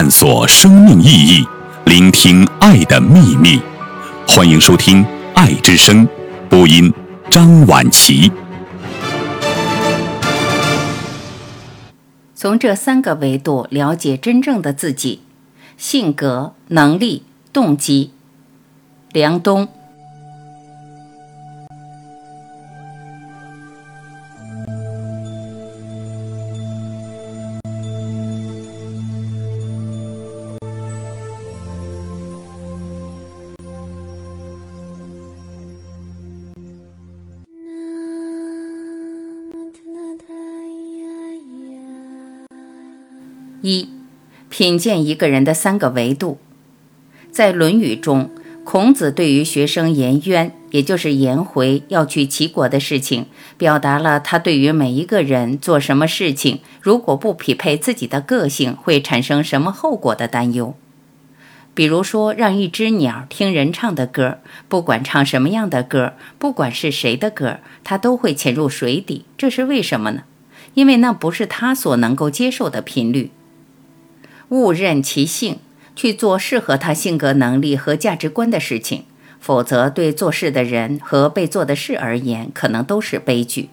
探索生命意义，聆听爱的秘密。欢迎收听《爱之声》，播音张婉琪。从这三个维度了解真正的自己：性格、能力、动机。梁冬。一，品鉴一个人的三个维度。在《论语》中，孔子对于学生颜渊，也就是颜回要去齐国的事情，表达了他对于每一个人做什么事情，如果不匹配自己的个性，会产生什么后果的担忧。比如说，让一只鸟听人唱的歌，不管唱什么样的歌，不管是谁的歌，它都会潜入水底。这是为什么呢？因为那不是它所能够接受的频率。误认其性，去做适合他性格、能力和价值观的事情，否则对做事的人和被做的事而言，可能都是悲剧。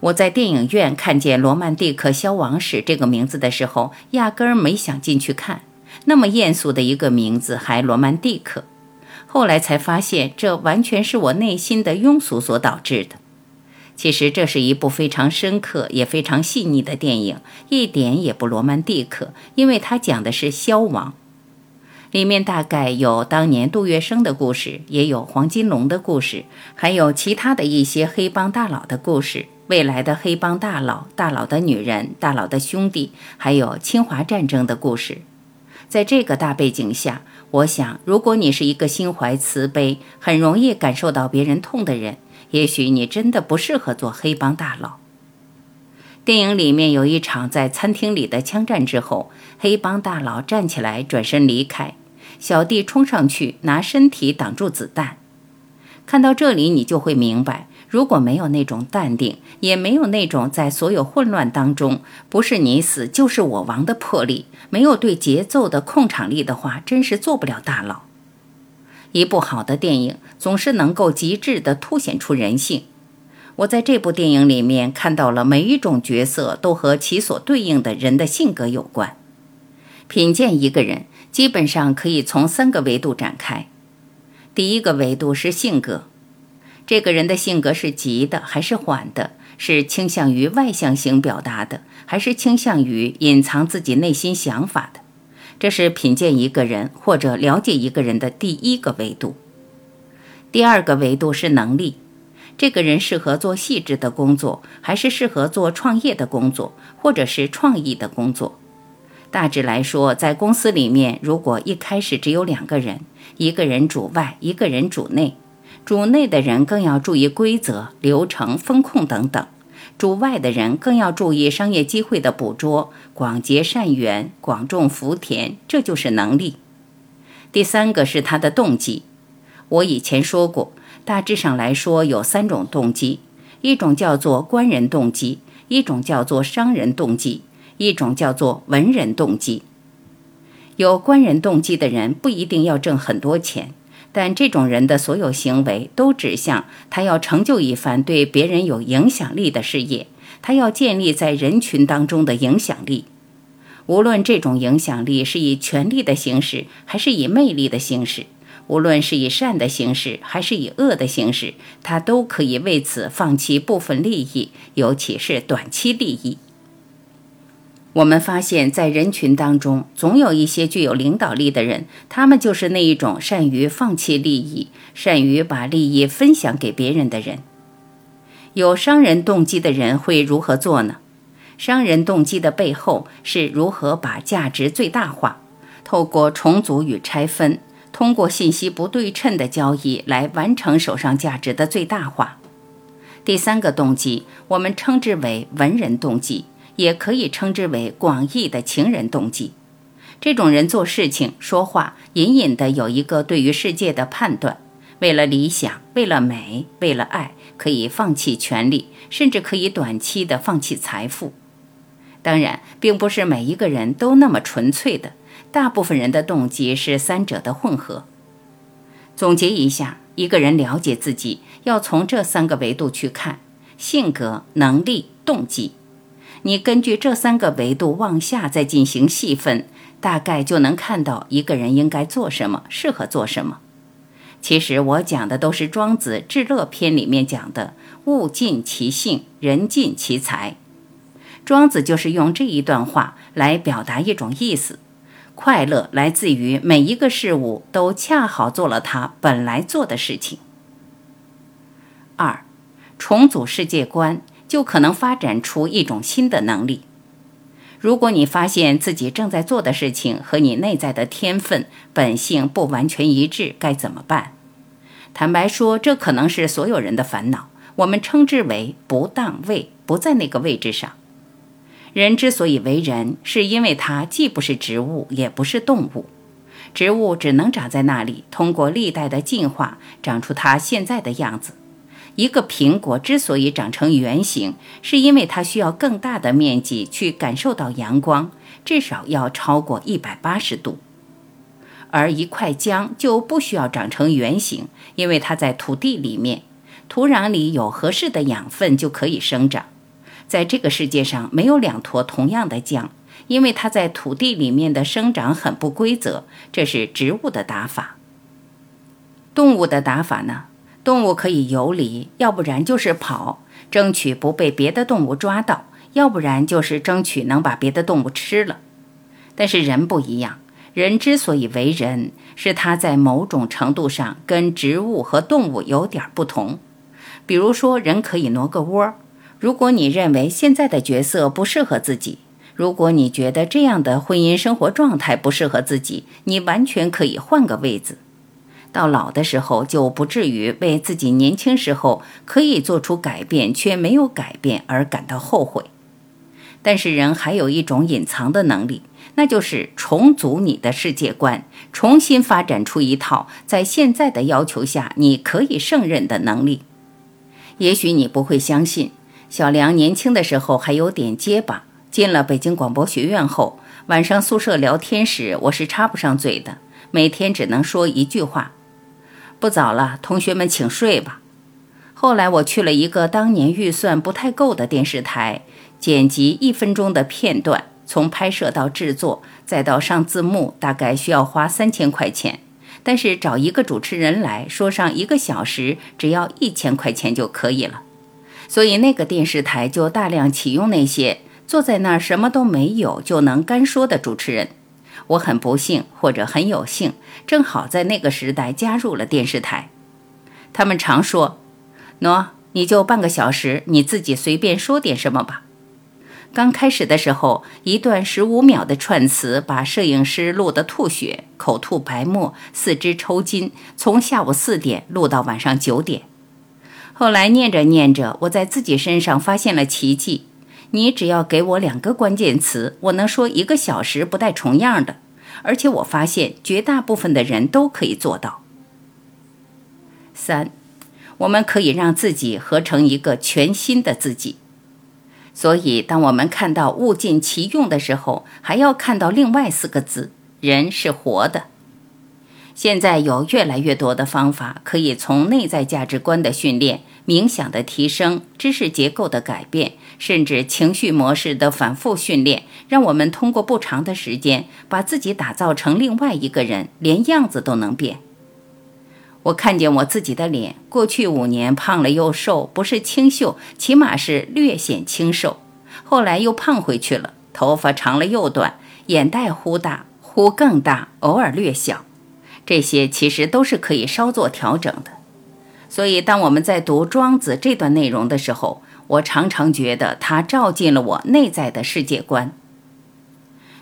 我在电影院看见《罗曼蒂克消亡史》这个名字的时候，压根儿没想进去看。那么艳俗的一个名字，还罗曼蒂克。后来才发现，这完全是我内心的庸俗所导致的。其实这是一部非常深刻也非常细腻的电影，一点也不罗曼蒂克，因为它讲的是消亡。里面大概有当年杜月笙的故事，也有黄金龙的故事，还有其他的一些黑帮大佬的故事，未来的黑帮大佬、大佬的女人、大佬的兄弟，还有侵华战争的故事。在这个大背景下，我想，如果你是一个心怀慈悲、很容易感受到别人痛的人。也许你真的不适合做黑帮大佬。电影里面有一场在餐厅里的枪战之后，黑帮大佬站起来转身离开，小弟冲上去拿身体挡住子弹。看到这里，你就会明白，如果没有那种淡定，也没有那种在所有混乱当中不是你死就是我亡的魄力，没有对节奏的控场力的话，真是做不了大佬。一部好的电影总是能够极致地凸显出人性。我在这部电影里面看到了每一种角色都和其所对应的人的性格有关。品鉴一个人，基本上可以从三个维度展开。第一个维度是性格，这个人的性格是急的还是缓的？是倾向于外向型表达的，还是倾向于隐藏自己内心想法的？这是品鉴一个人或者了解一个人的第一个维度。第二个维度是能力，这个人适合做细致的工作，还是适合做创业的工作，或者是创意的工作？大致来说，在公司里面，如果一开始只有两个人，一个人主外，一个人主内，主内的人更要注意规则、流程、风控等等。主外的人更要注意商业机会的捕捉，广结善缘，广种福田，这就是能力。第三个是他的动机。我以前说过，大致上来说有三种动机：一种叫做官人动机，一种叫做商人动机，一种叫做文人动机。有官人动机的人不一定要挣很多钱。但这种人的所有行为都指向他要成就一番对别人有影响力的事业，他要建立在人群当中的影响力。无论这种影响力是以权力的形式，还是以魅力的形式；无论是以善的形式，还是以恶的形式，他都可以为此放弃部分利益，尤其是短期利益。我们发现，在人群当中，总有一些具有领导力的人，他们就是那一种善于放弃利益、善于把利益分享给别人的人。有商人动机的人会如何做呢？商人动机的背后是如何把价值最大化，透过重组与拆分，通过信息不对称的交易来完成手上价值的最大化。第三个动机，我们称之为文人动机。也可以称之为广义的情人动机。这种人做事情、说话，隐隐的有一个对于世界的判断。为了理想，为了美，为了爱，可以放弃权利，甚至可以短期的放弃财富。当然，并不是每一个人都那么纯粹的，大部分人的动机是三者的混合。总结一下，一个人了解自己，要从这三个维度去看：性格、能力、动机。你根据这三个维度往下再进行细分，大概就能看到一个人应该做什么，适合做什么。其实我讲的都是庄子《至乐篇》里面讲的“物尽其性，人尽其才”。庄子就是用这一段话来表达一种意思：快乐来自于每一个事物都恰好做了它本来做的事情。二，重组世界观。就可能发展出一种新的能力。如果你发现自己正在做的事情和你内在的天分本性不完全一致，该怎么办？坦白说，这可能是所有人的烦恼。我们称之为不当位，不在那个位置上。人之所以为人，是因为他既不是植物，也不是动物。植物只能长在那里，通过历代的进化，长出它现在的样子。一个苹果之所以长成圆形，是因为它需要更大的面积去感受到阳光，至少要超过一百八十度。而一块姜就不需要长成圆形，因为它在土地里面，土壤里有合适的养分就可以生长。在这个世界上没有两坨同样的姜，因为它在土地里面的生长很不规则。这是植物的打法。动物的打法呢？动物可以游离，要不然就是跑，争取不被别的动物抓到；要不然就是争取能把别的动物吃了。但是人不一样，人之所以为人，是他在某种程度上跟植物和动物有点不同。比如说，人可以挪个窝。如果你认为现在的角色不适合自己，如果你觉得这样的婚姻生活状态不适合自己，你完全可以换个位子。到老的时候就不至于为自己年轻时候可以做出改变却没有改变而感到后悔。但是人还有一种隐藏的能力，那就是重组你的世界观，重新发展出一套在现在的要求下你可以胜任的能力。也许你不会相信，小梁年轻的时候还有点结巴，进了北京广播学院后，晚上宿舍聊天时我是插不上嘴的，每天只能说一句话。不早了，同学们请睡吧。后来我去了一个当年预算不太够的电视台，剪辑一分钟的片段，从拍摄到制作再到上字幕，大概需要花三千块钱。但是找一个主持人来说上一个小时，只要一千块钱就可以了。所以那个电视台就大量启用那些坐在那儿什么都没有就能干说的主持人。我很不幸，或者很有幸，正好在那个时代加入了电视台。他们常说：“喏，你就半个小时，你自己随便说点什么吧。”刚开始的时候，一段十五秒的串词，把摄影师录得吐血、口吐白沫、四肢抽筋，从下午四点录到晚上九点。后来念着念着，我在自己身上发现了奇迹。你只要给我两个关键词，我能说一个小时不带重样的，而且我发现绝大部分的人都可以做到。三，我们可以让自己合成一个全新的自己。所以，当我们看到物尽其用的时候，还要看到另外四个字：人是活的。现在有越来越多的方法可以从内在价值观的训练。冥想的提升、知识结构的改变，甚至情绪模式的反复训练，让我们通过不长的时间，把自己打造成另外一个人，连样子都能变。我看见我自己的脸，过去五年胖了又瘦，不是清秀，起码是略显清瘦。后来又胖回去了，头发长了又短，眼袋忽大忽更大，偶尔略小。这些其实都是可以稍作调整的。所以，当我们在读庄子这段内容的时候，我常常觉得它照进了我内在的世界观。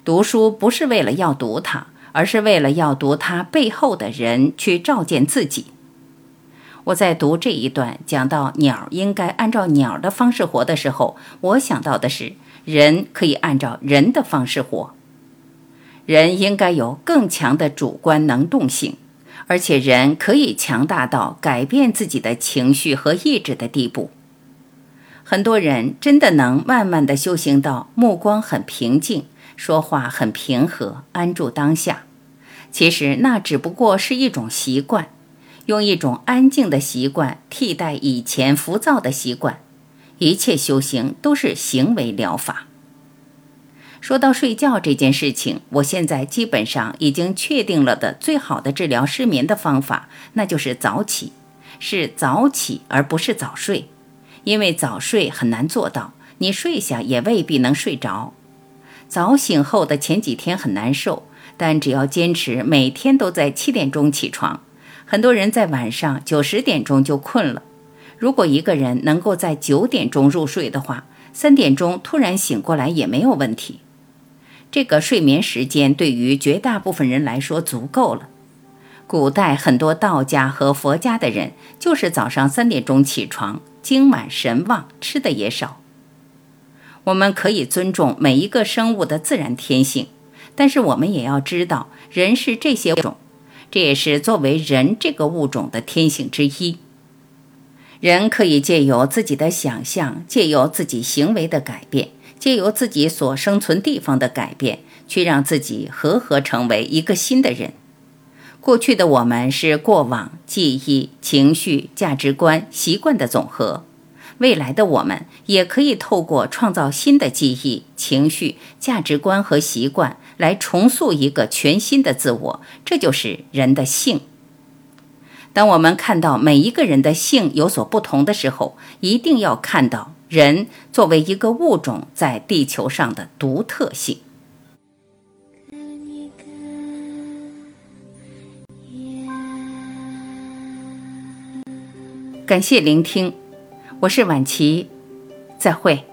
读书不是为了要读它，而是为了要读它背后的人去照见自己。我在读这一段讲到鸟应该按照鸟的方式活的时候，我想到的是人可以按照人的方式活，人应该有更强的主观能动性。而且人可以强大到改变自己的情绪和意志的地步。很多人真的能慢慢的修行到目光很平静，说话很平和，安住当下。其实那只不过是一种习惯，用一种安静的习惯替代以前浮躁的习惯。一切修行都是行为疗法。说到睡觉这件事情，我现在基本上已经确定了的最好的治疗失眠的方法，那就是早起，是早起而不是早睡。因为早睡很难做到，你睡下也未必能睡着。早醒后的前几天很难受，但只要坚持每天都在七点钟起床，很多人在晚上九十点钟就困了。如果一个人能够在九点钟入睡的话，三点钟突然醒过来也没有问题。这个睡眠时间对于绝大部分人来说足够了。古代很多道家和佛家的人就是早上三点钟起床，精满神旺，吃的也少。我们可以尊重每一个生物的自然天性，但是我们也要知道，人是这些种，这也是作为人这个物种的天性之一。人可以借由自己的想象，借由自己行为的改变。借由自己所生存地方的改变，去让自己合合成为一个新的人。过去的我们是过往记忆、情绪、价值观、习惯的总和，未来的我们也可以透过创造新的记忆、情绪、价值观和习惯，来重塑一个全新的自我。这就是人的性。当我们看到每一个人的性有所不同的时候，一定要看到。人作为一个物种在地球上的独特性。感谢聆听，我是婉琪，再会。